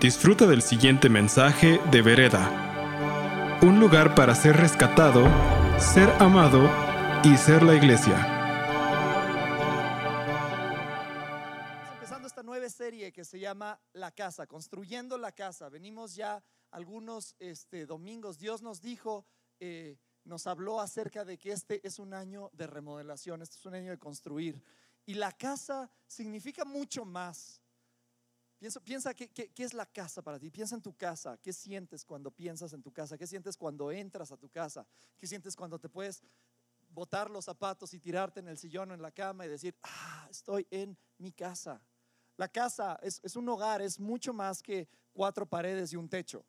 Disfruta del siguiente mensaje de Vereda. Un lugar para ser rescatado, ser amado y ser la iglesia. Empezando esta nueva serie que se llama La Casa, construyendo la casa. Venimos ya algunos este, domingos. Dios nos dijo, eh, nos habló acerca de que este es un año de remodelación, este es un año de construir. Y la casa significa mucho más. Piensa, piensa qué, qué, qué es la casa para ti. Piensa en tu casa. ¿Qué sientes cuando piensas en tu casa? ¿Qué sientes cuando entras a tu casa? ¿Qué sientes cuando te puedes botar los zapatos y tirarte en el sillón o en la cama y decir, ah, estoy en mi casa? La casa es, es un hogar, es mucho más que cuatro paredes y un techo.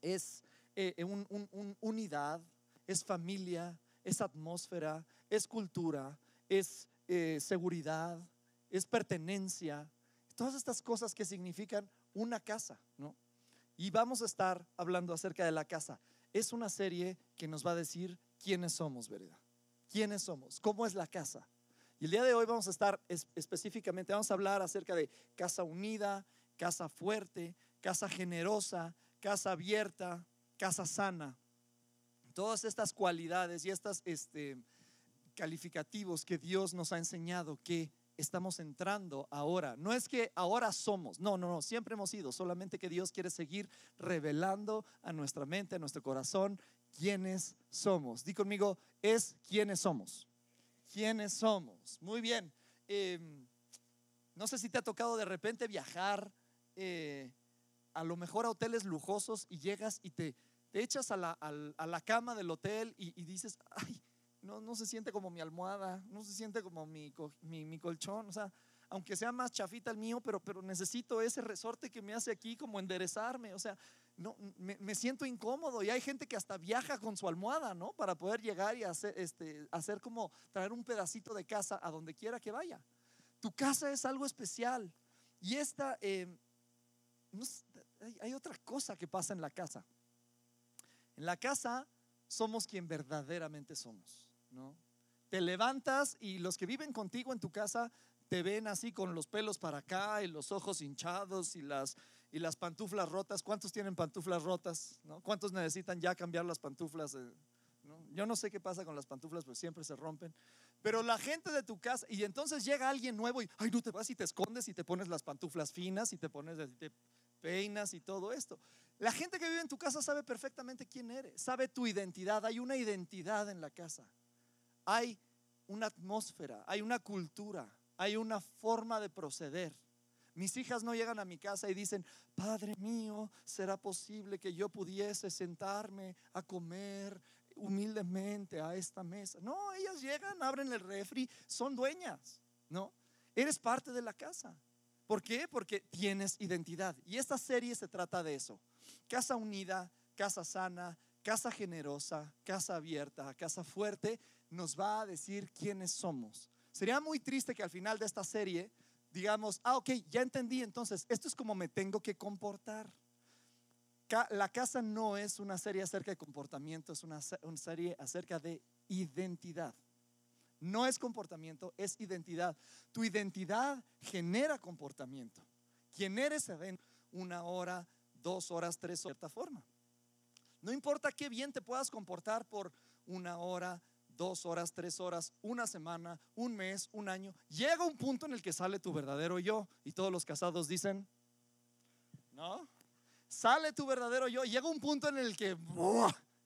Es eh, un, un, un unidad, es familia, es atmósfera, es cultura, es eh, seguridad, es pertenencia, todas estas cosas que significan una casa, ¿no? Y vamos a estar hablando acerca de la casa. Es una serie que nos va a decir quiénes somos, ¿verdad? ¿Quiénes somos? ¿Cómo es la casa? Y el día de hoy vamos a estar es, específicamente, vamos a hablar acerca de casa unida, casa fuerte, casa generosa, casa abierta, casa sana. Todas estas cualidades y estos este, calificativos que Dios nos ha enseñado que estamos entrando ahora. No es que ahora somos, no, no, no, siempre hemos sido, solamente que Dios quiere seguir revelando a nuestra mente, a nuestro corazón, quiénes somos. Di conmigo, es quiénes somos. ¿Quiénes somos? Muy bien. Eh, no sé si te ha tocado de repente viajar eh, a lo mejor a hoteles lujosos y llegas y te, te echas a la, a, a la, cama del hotel y, y dices, ay, no, no, se siente como mi almohada, no se siente como mi, mi, colchón, o sea, aunque sea más chafita el mío, pero, pero necesito ese resorte que me hace aquí como enderezarme, o sea, no, me, siento incómodo y hay gente que hasta viaja con su almohada, ¿no? Para poder llegar y hacer, este, hacer como traer un pedacito de casa a donde quiera que vaya. Tu casa es algo especial y esta, eh, hay, hay otra cosa que pasa en la casa. En la casa somos quien verdaderamente somos. ¿No? Te levantas y los que viven contigo en tu casa te ven así con los pelos para acá y los ojos hinchados y las, y las pantuflas rotas. ¿Cuántos tienen pantuflas rotas? ¿no? ¿Cuántos necesitan ya cambiar las pantuflas? ¿no? Yo no sé qué pasa con las pantuflas, pues siempre se rompen. Pero la gente de tu casa, y entonces llega alguien nuevo y, ay, no te vas y te escondes y te pones las pantuflas finas y te pones, te peinas y todo esto. La gente que vive en tu casa sabe perfectamente quién eres, sabe tu identidad. Hay una identidad en la casa hay una atmósfera, hay una cultura, hay una forma de proceder. Mis hijas no llegan a mi casa y dicen, Padre mío, ¿será posible que yo pudiese sentarme a comer humildemente a esta mesa? No, ellas llegan, abren el refri, son dueñas, ¿no? Eres parte de la casa. ¿Por qué? Porque tienes identidad. Y esta serie se trata de eso. Casa unida, casa sana, casa generosa, casa abierta, casa fuerte nos va a decir quiénes somos. Sería muy triste que al final de esta serie digamos, ah, ok, ya entendí, entonces esto es como me tengo que comportar. La casa no es una serie acerca de comportamiento, es una, serie acerca de identidad. No es comportamiento, es identidad. Tu identidad genera comportamiento. ¿Quién eres adentro? Una hora, dos horas, tres horas, de cierta forma. No importa qué bien te puedas comportar por una hora, dos horas, tres horas, una semana, un mes, un año. Llega un punto en el que sale tu verdadero yo y todos los casados dicen, ¿no? Sale tu verdadero yo. Llega un punto en el que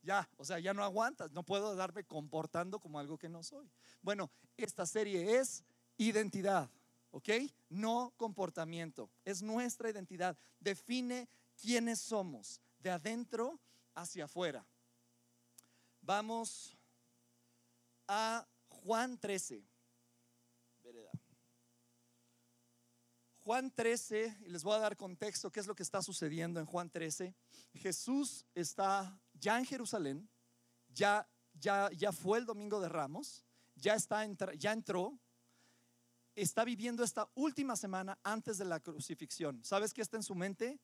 ya, o sea, ya no aguantas. No puedo darme comportando como algo que no soy. Bueno, esta serie es identidad, ¿ok? No comportamiento. Es nuestra identidad. Define quiénes somos, de adentro hacia afuera. Vamos a Juan 13. Juan 13, y les voy a dar contexto, qué es lo que está sucediendo en Juan 13. Jesús está ya en Jerusalén, ya, ya, ya fue el domingo de Ramos, ya, está, ya entró, está viviendo esta última semana antes de la crucifixión. ¿Sabes qué está en su mente?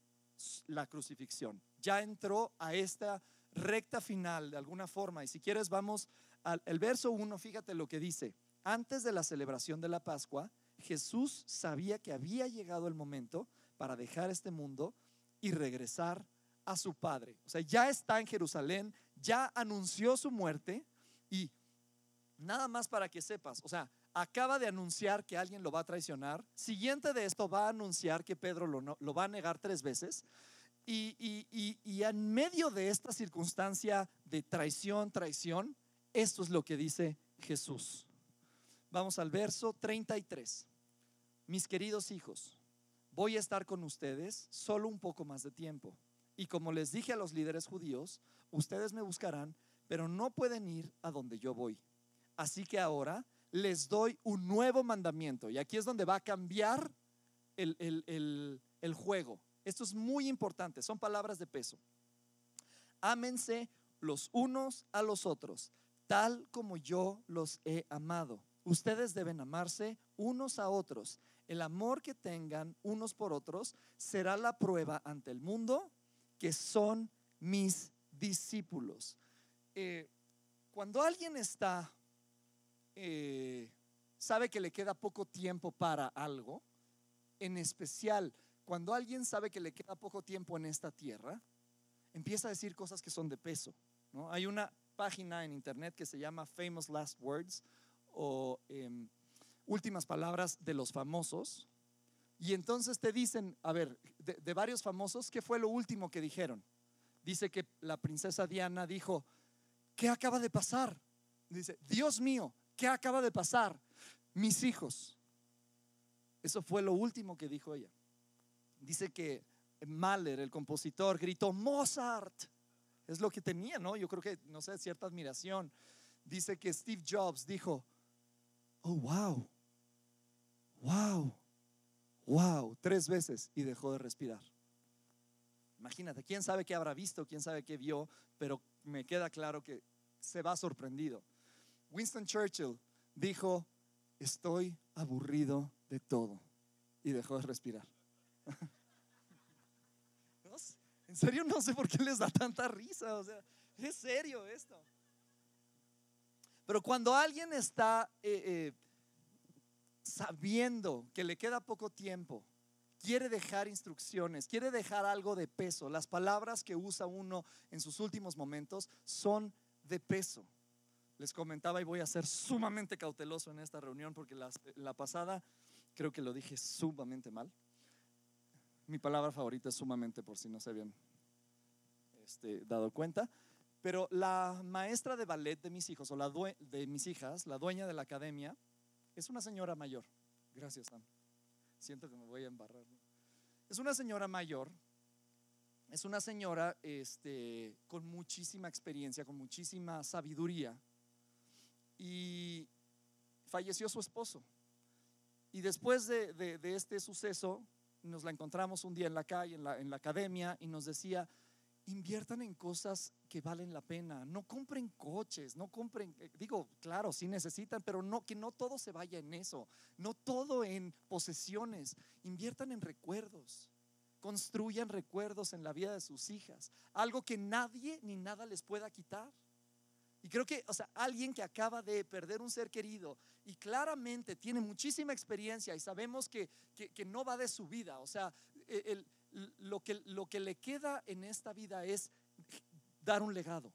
La crucifixión. Ya entró a esta recta final de alguna forma. Y si quieres, vamos el verso 1, fíjate lo que dice. Antes de la celebración de la Pascua, Jesús sabía que había llegado el momento para dejar este mundo y regresar a su padre. O sea, ya está en Jerusalén, ya anunció su muerte y nada más para que sepas, o sea, acaba de anunciar que alguien lo va a traicionar. Siguiente de esto va a anunciar que Pedro lo, lo va a negar tres veces. Y, y, y, en medio de esta circunstancia de traición, traición, esto es lo que dice Jesús. Vamos al verso 33. Mis queridos hijos, voy a estar con ustedes solo un poco más de tiempo. Y como les dije a los líderes judíos, ustedes me buscarán, pero no pueden ir a donde yo voy. Así que ahora les doy un nuevo mandamiento. Y aquí es donde va a cambiar el, juego. Esto es muy importante, son palabras de peso. Ámense los unos a los otros, tal como yo los he amado. Ustedes deben amarse unos a otros. El amor que tengan unos por otros será la prueba ante el mundo que son mis discípulos. Eh, cuando alguien está eh, sabe que le queda poco tiempo para algo, en especial cuando alguien sabe que le queda poco tiempo en esta tierra, empieza a decir cosas que son de peso. ¿no? Hay una página en internet que se llama Famous Last Words o em, Últimas Palabras de los Famosos. Y entonces te dicen, a ver, de, de varios famosos, ¿qué fue lo último que dijeron? Dice que la princesa Diana dijo, ¿qué acaba de pasar? Dice, Dios mío, ¿Qué acaba de pasar? Mis hijos. Eso fue lo último que dijo ella. Dice que Mahler, el compositor, gritó Mozart. Es lo que tenía, ¿no? Yo creo que, no sé, cierta admiración. Dice que Steve Jobs dijo, oh, wow, wow, wow, tres veces y dejó de respirar. Imagínate, quién sabe qué habrá visto, quién sabe qué vio, pero me queda claro que se va sorprendido. Winston Churchill dijo, estoy aburrido de todo. Y dejó de respirar. En serio, no sé por qué les da tanta risa. O sea, es serio esto. Pero cuando alguien está eh, eh, sabiendo que le queda poco tiempo, quiere dejar instrucciones, quiere dejar algo de peso, las palabras que usa uno en sus últimos momentos son de peso les comentaba y voy a ser sumamente cauteloso en esta reunión porque la, pasada creo que lo dije sumamente mal. Mi palabra favorita es sumamente por si no se habían este, dado cuenta. Pero la maestra de ballet de mis hijos o la de mis hijas, la dueña de la academia, es una señora mayor. Gracias, Sam. Siento que me voy a embarrar. Es una señora mayor. Es una señora este, con muchísima experiencia, con muchísima sabiduría y falleció su esposo. Y después de, este suceso, nos la encontramos un día en la calle, en la, academia, y nos decía, inviertan en cosas que valen la pena, no compren coches, no compren, eh, digo, claro, sí necesitan, pero no, que no todo se vaya en eso, no todo en posesiones, inviertan en recuerdos, construyan recuerdos en la vida de sus hijas, algo que nadie ni nada les pueda quitar. Y creo que, o sea, alguien que acaba de perder un ser querido y claramente tiene muchísima experiencia y sabemos que, no va de su vida, o sea, e, lo, que, lo que le queda en esta vida es dar un legado.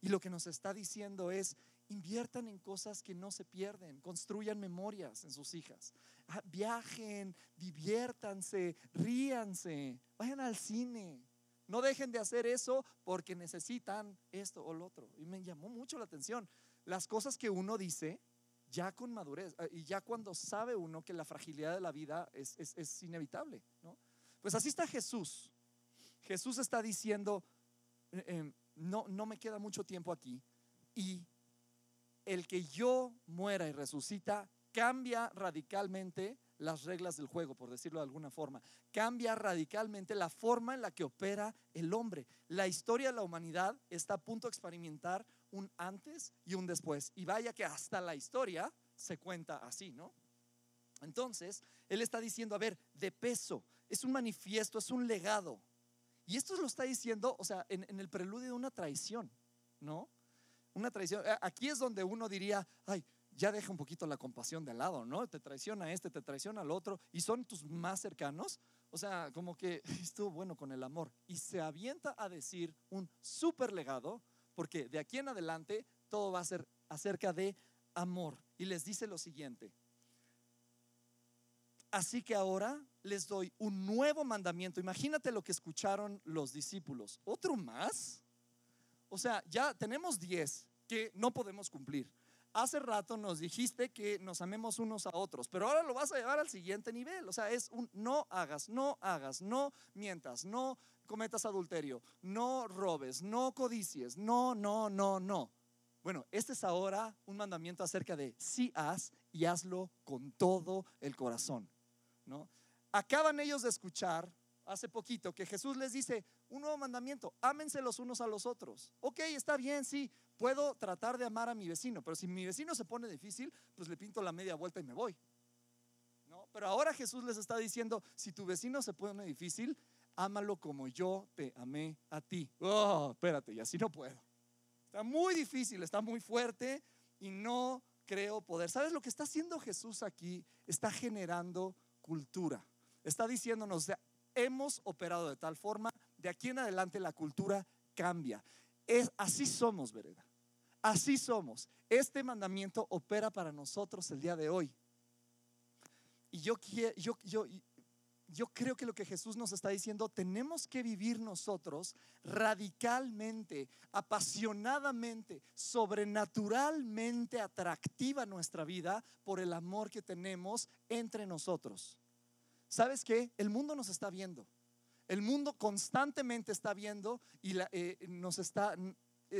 Y lo que nos está diciendo es, inviertan en cosas que no se pierden, construyan memorias en sus hijas, ah, viajen, diviértanse, ríanse, vayan al cine, no dejen de hacer eso porque necesitan esto o lo otro. Y me llamó mucho la atención. Las cosas que uno dice ya con madurez eh, y ya cuando sabe uno que la fragilidad de la vida es, inevitable. ¿no? Pues así está Jesús. Jesús está diciendo, eh, em, no, no me queda mucho tiempo aquí y el que yo muera y resucita cambia radicalmente las reglas del juego, por decirlo de alguna forma. Cambia radicalmente la forma en la que opera el hombre. La historia de la humanidad está a punto de experimentar un antes y un después. Y vaya que hasta la historia se cuenta así, ¿no? Entonces, él está diciendo, a ver, de peso, es un manifiesto, es un legado. Y esto lo está diciendo, o sea, en, en el preludio de una traición, ¿no? Una traición. Aquí es donde uno diría, ay, ya deja un poquito la compasión de lado, ¿no? Te traiciona este, te traiciona al otro y son tus más cercanos. O sea, como que estuvo bueno con el amor. Y se avienta a decir un súper legado, porque de aquí en adelante todo va a ser acerca de amor. Y les dice lo siguiente. Así que ahora les doy un nuevo mandamiento. Imagínate lo que escucharon los discípulos. ¿Otro más? O sea, ya tenemos diez que no podemos cumplir. Hace rato nos dijiste que nos amemos unos a otros, pero ahora lo vas a llevar al siguiente nivel. O sea, es un no hagas, no hagas, no mientas, no cometas adulterio, no robes, no codicies, no, no, no, no. Bueno, este es ahora un mandamiento acerca de si haz y hazlo con todo el corazón. ¿no? Acaban ellos de escuchar hace poquito que Jesús les dice un nuevo mandamiento, ámense los unos a los otros. Ok, está bien, sí, puedo tratar de amar a mi vecino, pero si mi vecino se pone difícil, pues le pinto la media vuelta y me voy. ¿No? Pero ahora Jesús les está diciendo, si tu vecino se pone difícil, ámalo como yo te amé a ti. Oh, espérate, y así no puedo. Está muy difícil, está muy fuerte y no creo poder. ¿Sabes lo que está haciendo Jesús aquí? Está generando cultura. Está diciéndonos, hemos operado de tal forma, de aquí en adelante la cultura cambia. Es, así somos, Vereda. Así somos. Este mandamiento opera para nosotros el día de hoy. Y yo, yo, yo, creo que lo que Jesús nos está diciendo, tenemos que vivir nosotros radicalmente, apasionadamente, sobrenaturalmente atractiva nuestra vida por el amor que tenemos entre nosotros. ¿Sabes qué? El mundo nos está viendo. El mundo constantemente está viendo y eh, nos está,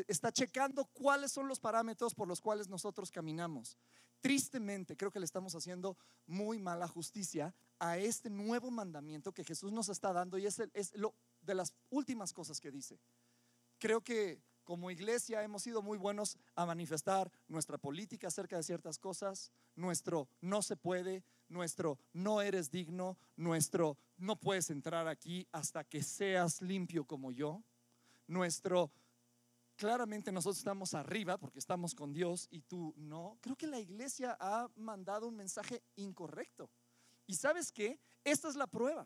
está checando cuáles son los parámetros por los cuales nosotros caminamos. Tristemente, creo que le estamos haciendo muy mala justicia a este nuevo mandamiento que Jesús nos está dando y es, es lo de las últimas cosas que dice. Creo que como iglesia hemos sido muy buenos a manifestar nuestra política acerca de ciertas cosas, nuestro no se puede, nuestro no eres digno, nuestro no puedes entrar aquí hasta que seas limpio como yo, nuestro claramente nosotros estamos arriba porque estamos con Dios y tú no. Creo que la iglesia ha mandado un mensaje incorrecto. Y sabes qué? Esta es la prueba.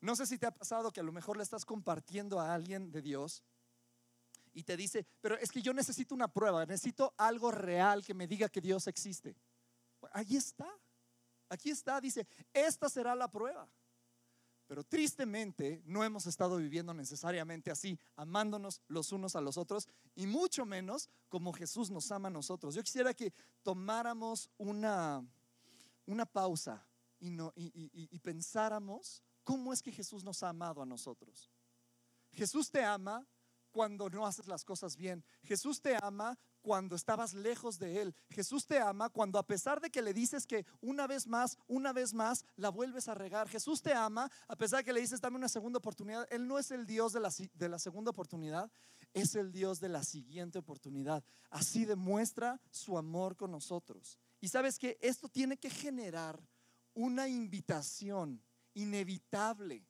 No sé si te ha pasado que a lo mejor le estás compartiendo a alguien de Dios y te dice, pero es que yo necesito una prueba, necesito algo real que me diga que Dios existe. Ahí está, aquí está, dice, esta será la prueba. Pero tristemente no hemos estado viviendo necesariamente así, amándonos los unos a los otros y mucho menos como Jesús nos ama a nosotros. Yo quisiera que tomáramos una, una pausa y, no, y, pensáramos cómo es que Jesús nos ha amado a nosotros. Jesús te ama cuando no haces las cosas bien. Jesús te ama cuando estabas lejos de Él. Jesús te ama cuando a pesar de que le dices que una vez más, una vez más, la vuelves a regar. Jesús te ama a pesar de que le dices, dame una segunda oportunidad. Él no es el Dios de la, de la segunda oportunidad, es el Dios de la siguiente oportunidad. Así demuestra su amor con nosotros. Y sabes que esto tiene que generar una invitación inevitable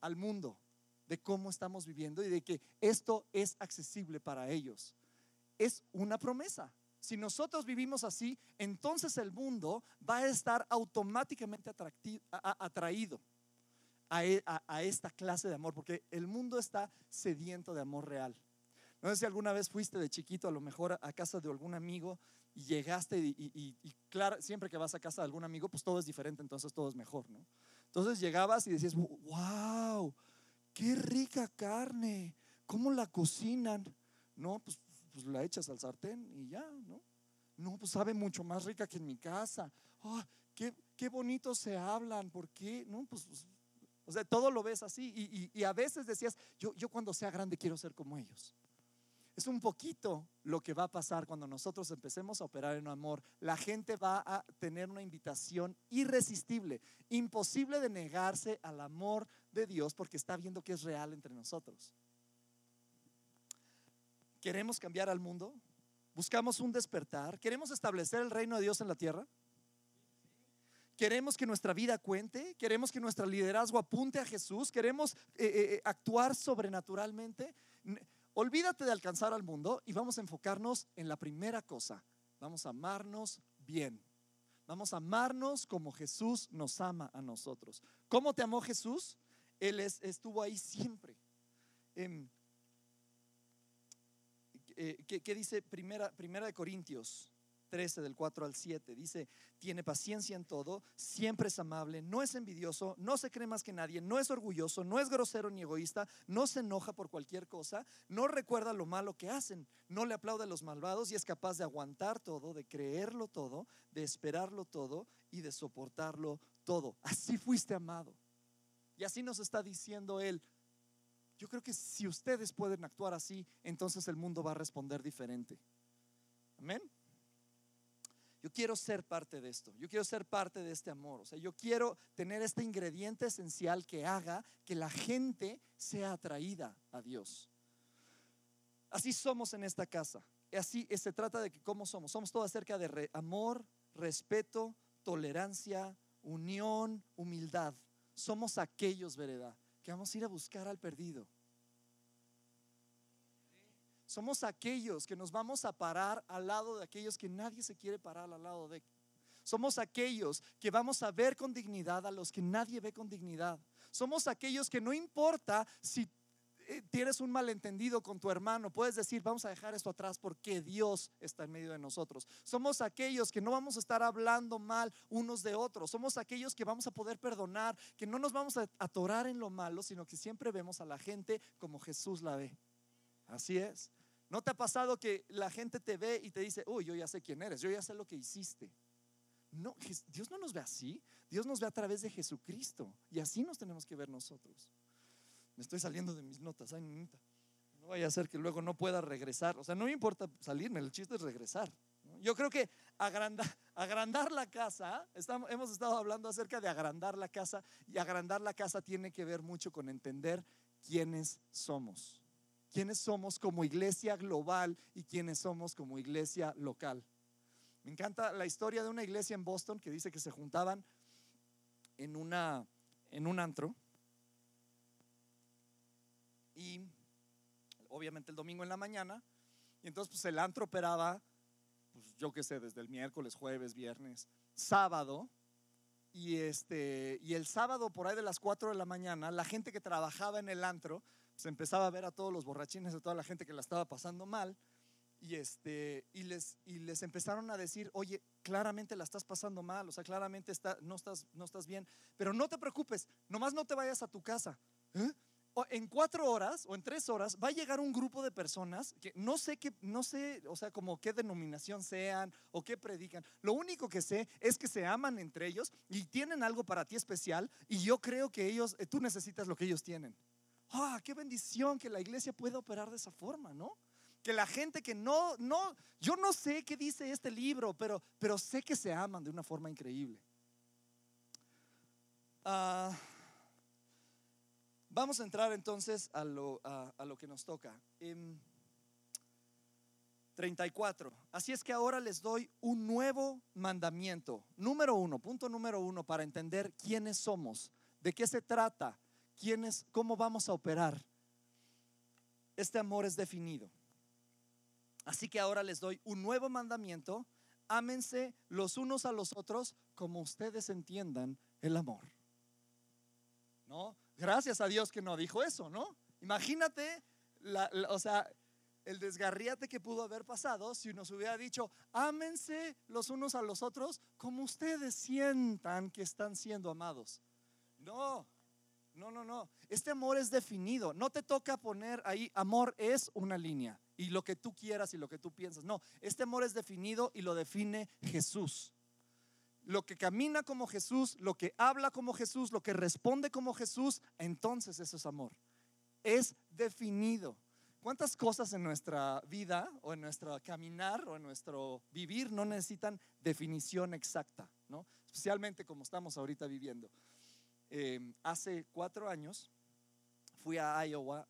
al mundo de cómo estamos viviendo y de que esto es accesible para ellos es una promesa. Si nosotros vivimos así, entonces el mundo va a estar automáticamente atraído e, a, esta clase de amor, porque el mundo está sediento de amor real. No sé si alguna vez fuiste de chiquito a lo mejor a casa de algún amigo y llegaste y, claro, siempre que vas a casa de algún amigo, pues todo es diferente, entonces todo es mejor, ¿no? Entonces llegabas y decías, wow, qué rica carne, ¿cómo la cocinan? No, pues pues la echas al sartén y ya, ¿no? No, pues sabe mucho más rica que en mi casa. Oh, qué, qué bonito se hablan, ¿por qué? No, pues, pues o sea, todo lo ves así. Y, y, a veces decías, yo, yo cuando sea grande quiero ser como ellos. Es un poquito lo que va a pasar cuando nosotros empecemos a operar en amor. La gente va a tener una invitación irresistible, imposible de negarse al amor de Dios porque está viendo que es real entre nosotros. ¿Queremos cambiar al mundo? ¿Buscamos un despertar? ¿Queremos establecer el reino de Dios en la tierra? ¿Queremos que nuestra vida cuente? ¿Queremos que nuestro liderazgo apunte a Jesús? ¿Queremos eh, eh, eh, actuar sobrenaturalmente? Olvídate de alcanzar al mundo y vamos a enfocarnos en la primera cosa, Vamos a amarnos bien. Vamos a amarnos como Jesús nos ama a nosotros. ¿Cómo te amó Jesús? Él estuvo ahí siempre. Em, eh, ¿qué, dice primera, primera de Corintios? 13 del 4 al 7. Dice, tiene paciencia en todo, siempre es amable, no es envidioso, no se cree más que nadie, no es orgulloso, no es grosero ni egoísta, no se enoja por cualquier cosa, no recuerda lo malo que hacen, no le aplaude a los malvados y es capaz de aguantar todo, de creerlo todo, de esperarlo todo y de soportarlo todo. Así fuiste amado. Y así nos está diciendo Él. Yo creo que si ustedes pueden actuar así, entonces el mundo va a responder diferente. Amén. Yo quiero ser parte de esto, yo quiero ser parte de este amor, o sea, yo quiero tener este ingrediente esencial que haga que la gente sea atraída a Dios. Así somos en esta casa, así se trata de que cómo somos, somos todo acerca de amor, respeto, tolerancia, unión, humildad. Somos aquellos, verdad, que vamos a ir a buscar al perdido. Somos aquellos que nos vamos a parar al lado de aquellos que nadie se quiere parar al lado de. Somos aquellos que vamos a ver con dignidad a los que nadie ve con dignidad. Somos aquellos que no importa si tienes un malentendido con tu hermano, puedes decir, vamos a dejar esto atrás porque Dios está en medio de nosotros. Somos aquellos que no vamos a estar hablando mal unos de otros. Somos aquellos que vamos a poder perdonar, que no nos vamos a atorar en lo malo, sino que siempre vemos a la gente como Jesús la ve. Así es. ¿No te ha pasado que la gente te ve y te dice, uy, yo ya sé quién eres, yo ya sé lo que hiciste? No, Dios no nos ve así, Dios nos ve a través de Jesucristo y así nos tenemos que ver nosotros. Me estoy saliendo de mis notas, ay, No vaya a ser que luego no pueda regresar. O sea, no me importa salirme, el chiste es regresar. Yo creo que agrandar, agrandar la casa, estamos, hemos estado hablando acerca de agrandar la casa y agrandar la casa tiene que ver mucho con entender quiénes somos quiénes somos como iglesia global y quiénes somos como iglesia local. Me encanta la historia de una iglesia en Boston que dice que se juntaban en, una, en un antro y obviamente el domingo en la mañana y entonces pues el antro operaba pues yo qué sé desde el miércoles, jueves, viernes, sábado y este y el sábado por ahí de las 4 de la mañana la gente que trabajaba en el antro se empezaba a ver a todos los borrachines, a toda la gente que la estaba pasando mal, y, este, y, les, y les empezaron a decir, oye, claramente la estás pasando mal, o sea, claramente está, no, estás, no estás bien, pero no te preocupes, nomás no te vayas a tu casa. ¿eh? En cuatro horas o en tres horas va a llegar un grupo de personas que no sé qué, no sé, o sea, como qué denominación sean o qué predican. Lo único que sé es que se aman entre ellos y tienen algo para ti especial y yo creo que ellos, eh, tú necesitas lo que ellos tienen ah, qué bendición que la iglesia pueda operar de esa forma, ¿no? Que la gente que no, no, yo no sé qué dice este libro, pero, pero sé que se aman de una forma increíble. Ah, vamos a entrar entonces a lo, a, lo que nos toca. 34. Así es que ahora les doy un nuevo mandamiento. Número uno, punto número uno, para entender quiénes somos, de qué se trata quiénes, cómo vamos a operar. Este amor es definido. Así que ahora les doy un nuevo mandamiento. Ámense los unos a los otros como ustedes entiendan el amor. ¿No? Gracias a Dios que no dijo eso, ¿no? Imagínate, o sea, el desgarriate que pudo haber pasado si nos hubiera dicho, ámense los unos a los otros como ustedes sientan que están siendo amados. No, no, no, no. Este amor es definido. No te toca poner ahí, amor es una línea y lo que tú quieras y lo que tú piensas. No, este amor es definido y lo define Jesús. Lo que camina como Jesús, lo que habla como Jesús, lo que responde como Jesús, entonces eso es amor. Es definido. ¿Cuántas cosas en nuestra vida o en nuestro caminar o en nuestro vivir no necesitan definición exacta? ¿no? Especialmente como estamos ahorita viviendo. Em, hace cuatro años fui a Iowa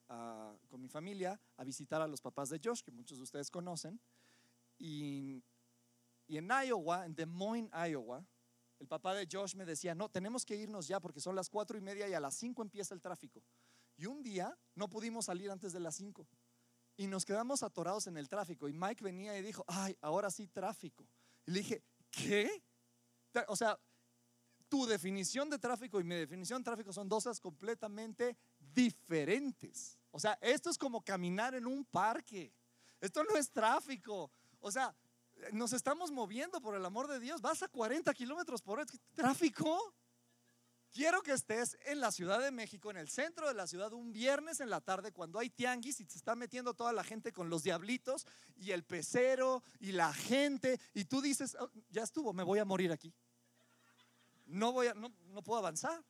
con mi familia a visitar a los papás de Josh, que muchos de ustedes conocen. Y, y en Iowa, en Des Moines, Iowa, el papá de Josh me decía, no, tenemos que irnos ya porque son las cuatro y media y a las cinco empieza el tráfico. Y un día no pudimos salir antes de las cinco. y nos quedamos atorados en el tráfico. Y Mike venía y dijo, ay, ahora sí tráfico. Y le dije, ¿qué? O sea, tu definición de tráfico y mi definición de tráfico son dos cosas completamente diferentes. O sea, esto es como caminar en un parque. Esto no es tráfico. O sea, nos estamos moviendo por el amor de Dios. Vas a 40 kilómetros por hora. ¿Tráfico? Quiero que estés en la Ciudad de México, en el centro de la ciudad, un viernes en la tarde, cuando hay tianguis y se está metiendo toda la gente con los diablitos y el pecero y la gente, y tú dices, oh, ya estuvo, me voy a morir aquí. No, voy a, no, no puedo avanzar.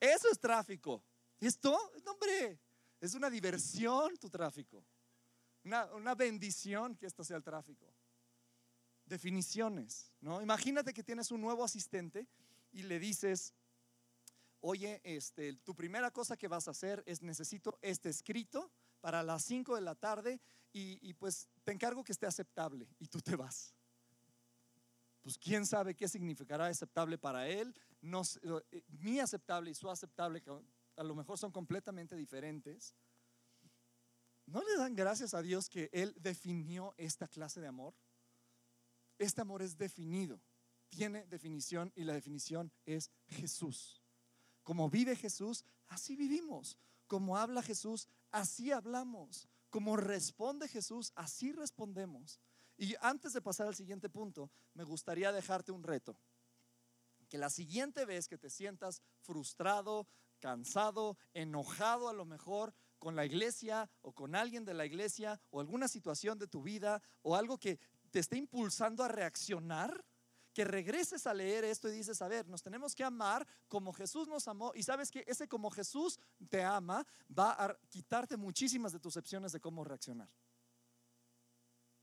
Eso es tráfico. ¿Esto? hombre, es una diversión tu tráfico. Una bendición que esto sea el tráfico. Definiciones, ¿no? Imagínate que tienes un nuevo asistente y le dices, oye, este, tu primera cosa que vas a hacer es necesito este escrito para las 5 de la tarde y, pues te encargo que esté aceptable y tú te vas. Pues quién sabe qué significará aceptable para él, no, eh, mi aceptable y su aceptable, a lo mejor son completamente diferentes. ¿No le dan gracias a Dios que Él definió esta clase de amor? Este amor es definido, tiene definición y la definición es Jesús. Como vive Jesús, así vivimos. Como habla Jesús, así hablamos. Como responde Jesús, así respondemos. Y antes de pasar al siguiente punto, me gustaría dejarte un reto. Que la siguiente vez que te sientas frustrado, cansado, enojado a lo mejor con la iglesia o con alguien de la iglesia o alguna situación de tu vida o algo que te esté impulsando a reaccionar, que regreses a leer esto y dices, a ver, nos tenemos que amar como Jesús nos amó. Y sabes que ese como Jesús te ama va a quitarte muchísimas de tus opciones de cómo reaccionar.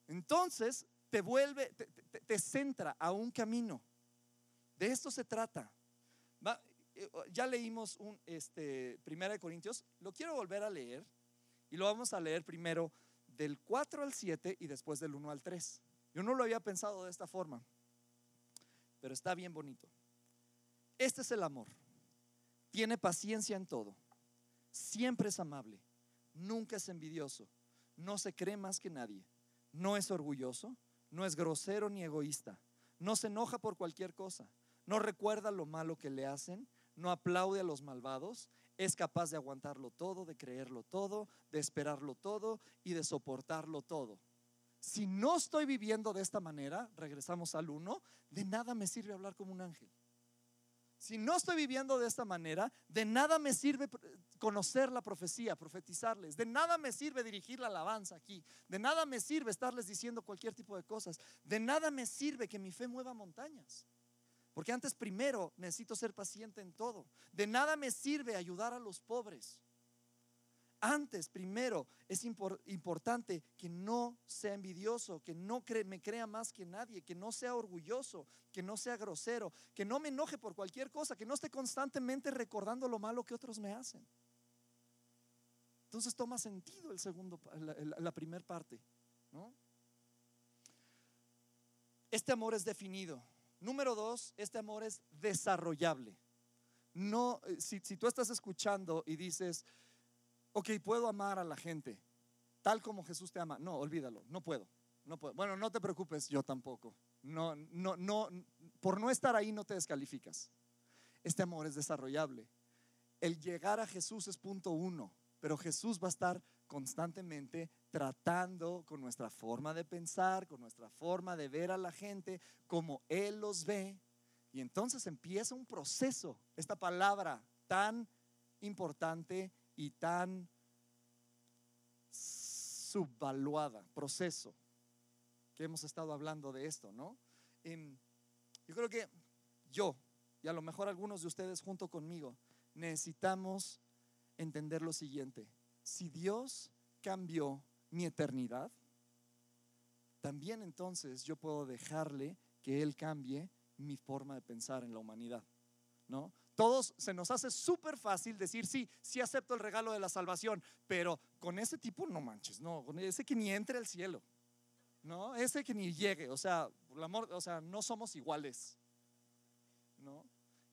Entonces te vuelve, te, centra a un camino. De esto se trata. Eh, ya leímos un, este, Primera de Corintios, lo quiero volver a leer y lo vamos a leer primero del 4 al 7 y después del 1 al 3. Yo no lo había pensado de esta forma pero está bien bonito. Este es el amor. Tiene paciencia en todo. Siempre es amable. Nunca es envidioso. No se cree más que nadie. No es orgulloso. No es grosero ni egoísta. No se enoja por cualquier cosa. No recuerda lo malo que le hacen. No aplaude a los malvados. Es capaz de aguantarlo todo, de creerlo todo, de esperarlo todo y de soportarlo todo. Si no estoy viviendo de esta manera, regresamos al uno, de nada me sirve hablar como un ángel. Si no estoy viviendo de esta manera, de nada me sirve conocer la profecía, profetizarles. De nada me sirve dirigir la alabanza aquí. De nada me sirve estarles diciendo cualquier tipo de cosas. De nada me sirve que mi fe mueva montañas. Porque antes primero necesito ser paciente en todo. De nada me sirve ayudar a los pobres. Antes, primero, es importante que no sea envidioso, que no me crea más que nadie, que no sea orgulloso, que no sea grosero, que no me enoje por cualquier cosa, que no esté constantemente recordando lo malo que otros me hacen. Entonces toma sentido el segundo, la, primera parte, Este amor es definido. Número dos, este amor es desarrollable. No, eh, si, si tú estás escuchando y dices, ok, puedo amar a la gente tal como Jesús te ama. No, olvídalo, no puedo. No puedo. Bueno, no te preocupes, yo tampoco. No, no, no, por no estar ahí no te descalificas. Este amor es desarrollable. El llegar a Jesús es punto uno, pero Jesús va a estar constantemente tratando con nuestra forma de pensar, con nuestra forma de ver a la gente, como Él los ve. Y entonces empieza un proceso, esta palabra tan importante y tan subvaluada, proceso, que hemos estado hablando de esto, ¿no? yo creo que yo, y a lo mejor algunos de ustedes junto conmigo, necesitamos entender lo siguiente. Si Dios cambió mi eternidad, también entonces yo puedo dejarle que Él cambie mi forma de pensar en la humanidad, ¿no? Todos se nos hace súper fácil decir, sí, sí acepto el regalo de la salvación, pero con ese tipo no manches, no, con ese que ni entre al cielo, ¿no? Ese que ni llegue, o sea, el amor, o sea, no somos iguales, ¿no?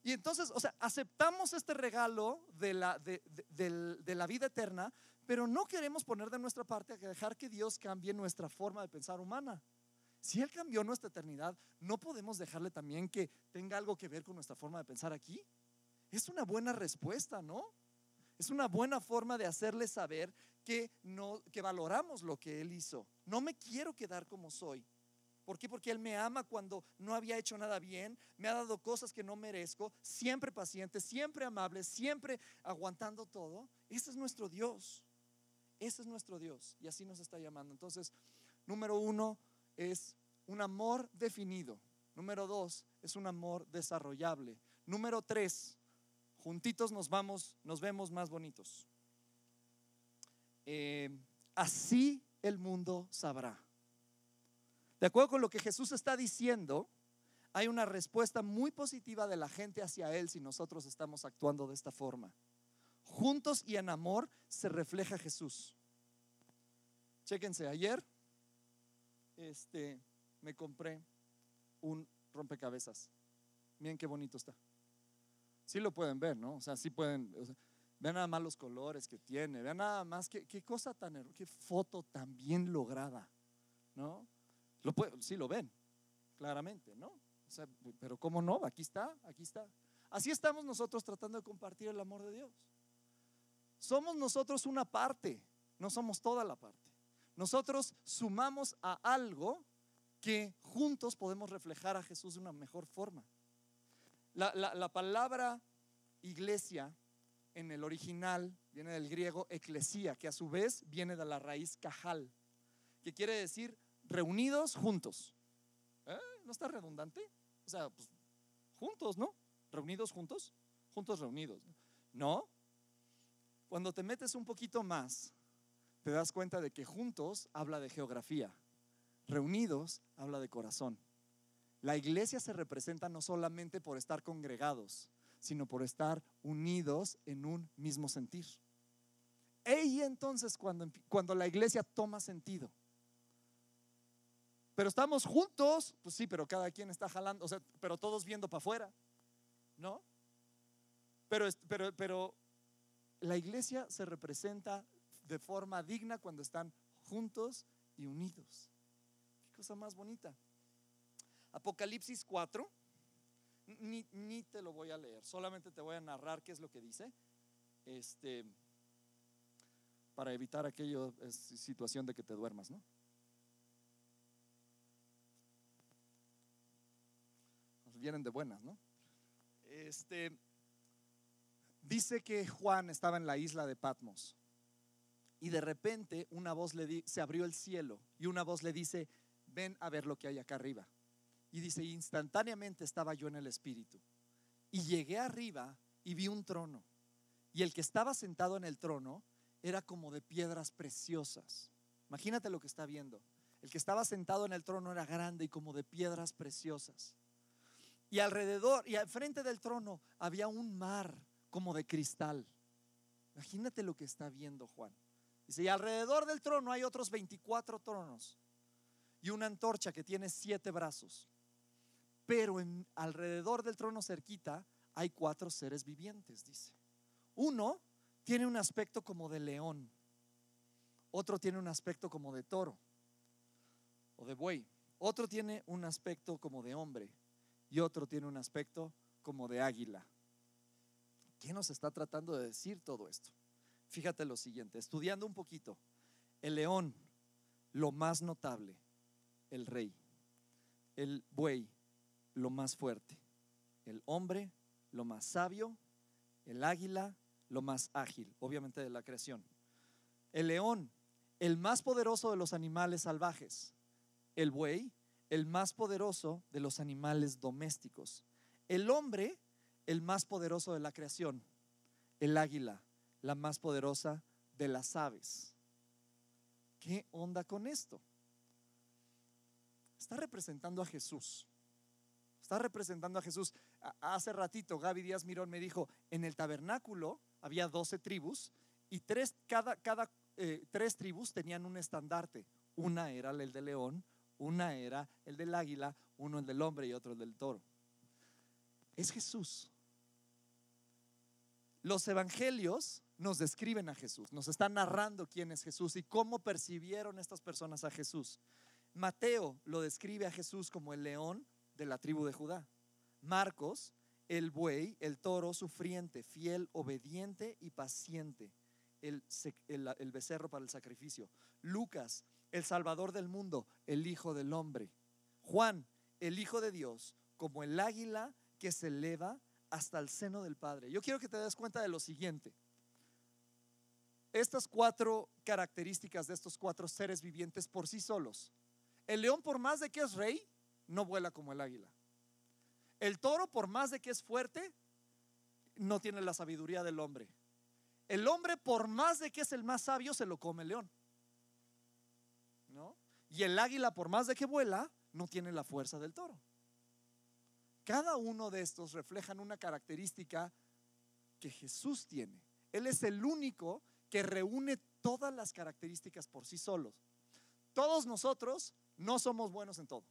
Y entonces, o sea, aceptamos este regalo de la, de la vida eterna, pero no queremos poner de nuestra parte a dejar que Dios cambie nuestra forma de pensar humana. Si Él cambió nuestra eternidad, ¿no podemos dejarle también que tenga algo que ver con nuestra forma de pensar aquí? Es una buena respuesta, ¿no? Es una buena forma de hacerle saber que, no, que valoramos lo que Él hizo. No me quiero quedar como soy. ¿Por qué? Porque Él me ama cuando no había hecho nada bien, me ha dado cosas que no merezco, siempre paciente, siempre amable, siempre aguantando todo. Ese es nuestro Dios. Ese es nuestro Dios. Y así nos está llamando. Entonces, número uno es un amor definido. Número dos es un amor desarrollable. Número tres, juntitos nos vamos, nos vemos más bonitos. Eh, así el mundo sabrá. De acuerdo con lo que Jesús está diciendo, hay una respuesta muy positiva de la gente hacia Él si nosotros estamos actuando de esta forma. Juntos y en amor se refleja Jesús. Chéquense, ayer este, me compré un rompecabezas. Miren qué bonito está. Sí lo pueden ver, ¿no? O sea, sí pueden. vean nada más los colores que tiene. Vean nada más qué, cosa tan. Qué foto tan bien lograda, ¿no? Lo sí lo ven, claramente, ¿no? O sea, pero ¿cómo no? Aquí está, aquí está. Así estamos nosotros tratando de compartir el amor de Dios. Somos nosotros una parte, no somos toda la parte. Nosotros sumamos a algo que juntos podemos reflejar a Jesús de una mejor forma. La, palabra iglesia en el original viene del griego eclesía, que a su vez viene de la raíz cajal, que quiere decir reunidos juntos. ¿Eh? ¿No está redundante? O sea, pues, juntos, ¿no? Reunidos juntos, juntos reunidos. No. Cuando te metes un poquito más, te das cuenta de que juntos habla de geografía, reunidos habla de corazón. La iglesia se representa no solamente por estar congregados, sino por estar unidos en un mismo sentir. Y entonces cuando, cuando la iglesia toma sentido. Pero estamos juntos, pues sí, pero cada quien está jalando, o sea, pero todos viendo para afuera, ¿no? Pero, pero, pero la iglesia se representa de forma digna cuando están juntos y unidos. Qué cosa más bonita. Apocalipsis 4, ni, te lo voy a leer, solamente te voy a narrar qué es lo que dice. Este, para evitar aquella situación de que te duermas, ¿no? vienen de buenas, ¿no? Este dice que Juan estaba en la isla de Patmos y de repente una voz le di, se abrió el cielo y una voz le dice, "Ven a ver lo que hay acá arriba." Y dice, instantáneamente estaba yo en el Espíritu. Y llegué arriba y vi un trono. Y el que estaba sentado en el trono era como de piedras preciosas. Imagínate lo que está viendo. El que estaba sentado en el trono era grande y como de piedras preciosas. Y alrededor y al frente del trono había un mar como de cristal. Imagínate lo que está viendo Juan. Dice, y alrededor del trono hay otros 24 tronos y una antorcha que tiene siete brazos. Pero en, alrededor del trono cerquita hay cuatro seres vivientes, dice. Uno tiene un aspecto como de león, otro tiene un aspecto como de toro o de buey, otro tiene un aspecto como de hombre y otro tiene un aspecto como de águila. ¿Qué nos está tratando de decir todo esto? Fíjate lo siguiente, estudiando un poquito, el león, lo más notable, el rey, el buey, lo más fuerte, el hombre lo más sabio, el águila lo más ágil, obviamente de la creación, el león, el más poderoso de los animales salvajes, el buey, el más poderoso de los animales domésticos, el hombre, el más poderoso de la creación, el águila, la más poderosa de las aves. ¿Qué onda con esto? Está representando a Jesús. Está representando a Jesús. Hace ratito Gaby Díaz Mirón me dijo, en el tabernáculo había 12 tribus y tres, cada, cada eh, tres tribus tenían un estandarte. Una era el del león, una era el del águila, uno el del hombre y otro el del toro. Es Jesús. Los evangelios nos describen a Jesús, nos están narrando quién es Jesús y cómo percibieron estas personas a Jesús. Mateo lo describe a Jesús como el león de la tribu de Judá. Marcos, el buey, el toro sufriente, fiel, obediente y paciente, el, el, becerro para el sacrificio. Lucas, el salvador del mundo, el hijo del hombre. Juan, el hijo de Dios, como el águila que se eleva hasta el seno del Padre. Yo quiero que te des cuenta de lo siguiente. Estas cuatro características de estos cuatro seres vivientes por sí solos. El león, por más de que es rey, no vuela como el águila. El toro, por más de que es fuerte, no tiene la sabiduría del hombre. El hombre, por más de que es el más sabio, se lo come el león. ¿No? Y el águila, por más de que vuela, no tiene la fuerza del toro. Cada uno de estos reflejan una característica que Jesús tiene. Él es el único que reúne todas las características por sí solos. Todos nosotros no somos buenos en todo.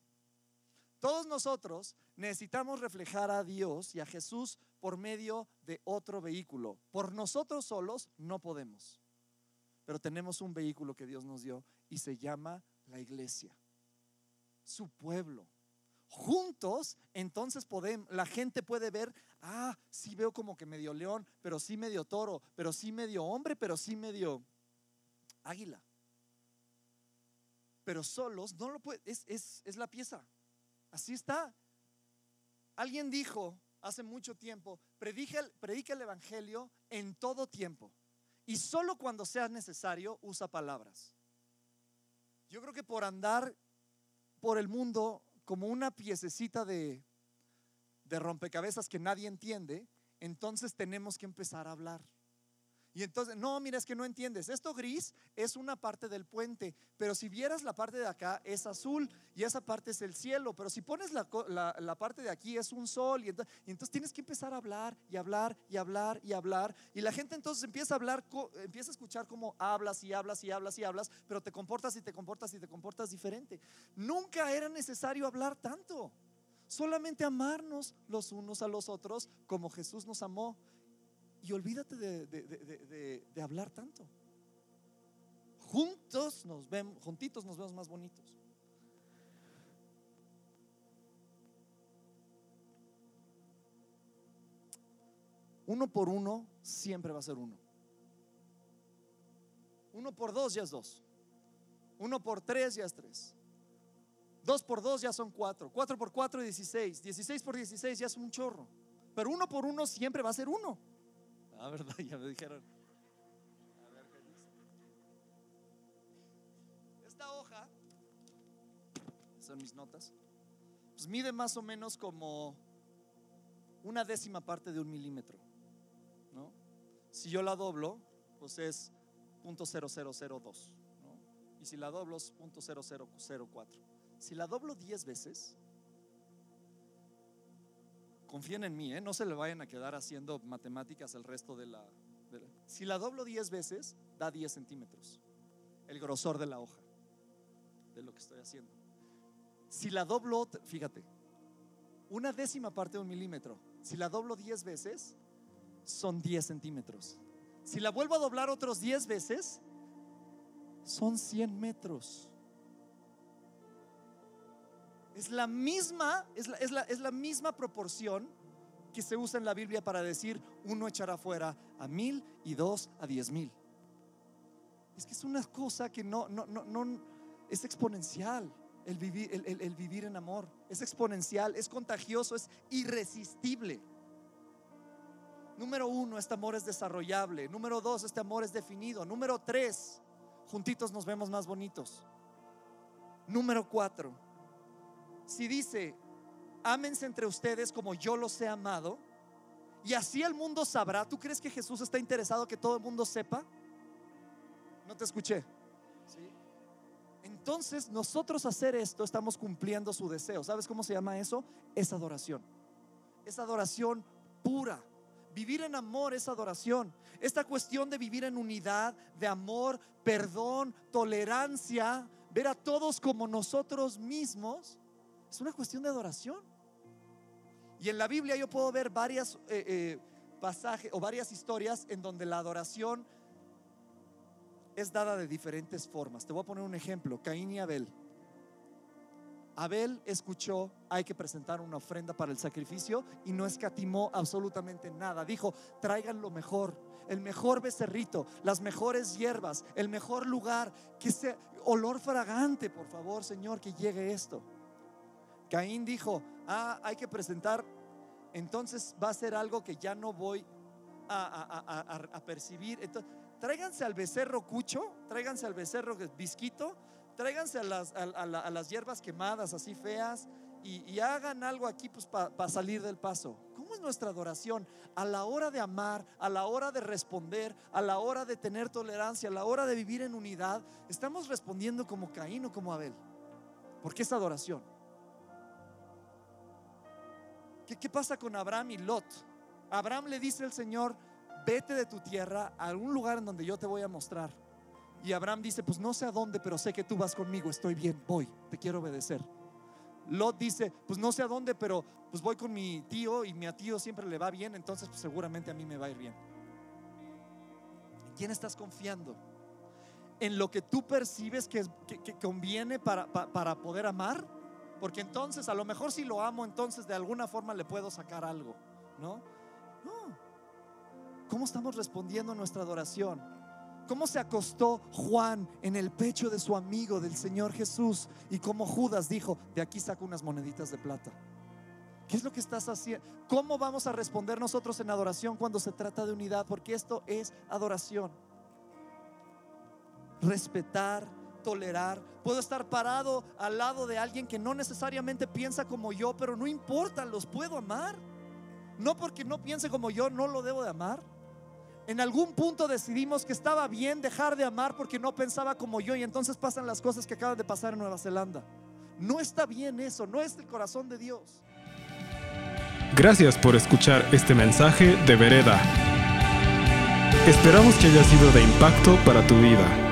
Todos nosotros necesitamos reflejar a Dios y a Jesús por medio de otro vehículo. Por nosotros solos no podemos. Pero tenemos un vehículo que Dios nos dio y se llama la iglesia, su pueblo. Juntos, entonces podemos, la gente puede ver, ah, sí veo como que medio león, pero sí medio toro, pero sí medio hombre, pero sí medio águila pero solos no lo puede, es, es, la pieza. Así está. Alguien dijo hace mucho tiempo, predica el, el Evangelio en todo tiempo y solo cuando sea necesario usa palabras. Yo creo que por andar por el mundo como una piececita de, de rompecabezas que nadie entiende, entonces tenemos que empezar a hablar. Y entonces, no, mira, es que no entiendes. Esto gris es una parte del puente, pero si vieras la parte de acá es azul y esa parte es el cielo, pero si pones la, parte de aquí es un sol y entonces, tienes que empezar a hablar y hablar y hablar y hablar y la gente entonces empieza a hablar, empieza a escuchar cómo hablas y hablas y hablas y hablas, pero te comportas y te comportas y te comportas diferente. Nunca era necesario hablar tanto. Solamente amarnos los unos a los otros como Jesús nos amó y olvídate de, hablar tanto. Juntos nos vemos, juntitos nos vemos más bonitos. Uno por uno siempre va a ser uno. Uno por dos ya es dos. Uno por tres ya es tres. Dos por dos ya son cuatro. Cuatro por cuatro, dieciséis. Dieciséis por dieciséis ya es un chorro. Pero uno por uno siempre va a ser uno. Ah, ¿verdad? Ya me dijeron. A ver qué dice. Esta hoja, son mis notas, pues mide más o menos como una décima parte de un milímetro. ¿no? Si yo la doblo, pues es .0002. ¿no? Y si la doblo es .0004. Si la doblo 10 veces, confíen en mí, ¿eh? no se le vayan a quedar haciendo matemáticas el resto de la, Si la doblo 10 veces, da 10 centímetros. El grosor de la hoja, de lo que estoy haciendo. Si la doblo, fíjate, una décima parte de un milímetro. Si la doblo 10 veces, son 10 centímetros. Si la vuelvo a doblar otros 10 veces, son 100 metros. Es la misma, es es la, es la misma proporción que se usa en la Biblia para decir uno echará fuera a mil y dos a diez mil. Es que es una cosa que no, no, no, no es exponencial el el, el vivir en amor. Es exponencial, es contagioso, es irresistible. Número uno, este amor es desarrollable. Número dos, este amor es definido. Número tres, juntitos nos vemos más bonitos. Número cuatro, si dice, ámense entre ustedes como yo los he amado, y así el mundo sabrá, ¿tú crees que Jesús está interesado que todo el mundo sepa? No te escuché. Entonces nosotros hacer esto estamos cumpliendo su deseo. ¿Sabes cómo se llama eso? Es adoración. Es adoración pura. Vivir en amor es adoración. Esta cuestión de vivir en unidad, de amor, perdón, tolerancia, ver a todos como nosotros mismos, es una cuestión de adoración. Y en la Biblia yo puedo ver varias eh, eh, pasajes o varias historias en donde la adoración es dada de diferentes formas. Te voy a poner un ejemplo, Caín y Abel. Abel escuchó, hay que presentar una ofrenda para el sacrificio y no escatimó absolutamente nada. Dijo, traigan lo mejor, el mejor becerrito, las mejores hierbas, el mejor lugar, que sea olor fragante, por favor, Señor, que llegue esto. Caín dijo, ah, hay que presentar, entonces va a ser algo que ya no voy a, percibir. Entonces, tráiganse al becerro cucho, tráiganse al becerro visquito tráiganse a las, a, las hierbas quemadas así feas y, hagan algo aquí pues para salir del paso. ¿Cómo es nuestra adoración? A la hora de amar, a la hora de responder, a la hora de tener tolerancia, a la hora de vivir en unidad, estamos respondiendo como Caín o como Abel. Porque es adoración. ¿Qué, ¿Qué pasa con Abraham y Lot? Abraham le dice al Señor, vete de tu tierra a algún lugar en donde yo te voy a mostrar. Y Abraham dice, pues no sé a dónde, pero sé que tú vas conmigo, estoy bien, voy, te quiero obedecer. Lot dice, pues no sé a dónde, pero pues voy con mi tío y mi tío siempre le va bien, entonces pues seguramente a mí me va a ir bien. ¿En quién estás confiando? ¿En lo que tú percibes que, conviene para, para poder amar? Porque entonces a lo mejor si lo amo, entonces de alguna forma le puedo sacar algo, ¿no? No. ¿Cómo estamos respondiendo a nuestra adoración? cómo se acostó Juan en el pecho de su amigo del Señor Jesús y cómo Judas dijo, de aquí saco unas moneditas de plata. ¿Qué es lo que estás haciendo? ¿Cómo vamos a responder nosotros en adoración cuando se trata de unidad? Porque esto es adoración. Respetar, tolerar. Puedo estar parado al lado de alguien que no necesariamente piensa como yo, pero no importa, los puedo amar. No porque no piense como yo, no lo debo de amar. En algún punto decidimos que estaba bien dejar de amar porque no pensaba como yo y entonces pasan las cosas que acaban de pasar en Nueva Zelanda. No está bien eso, no es el corazón de Dios. Gracias por escuchar este mensaje de Vereda. Esperamos que haya sido de impacto para tu vida.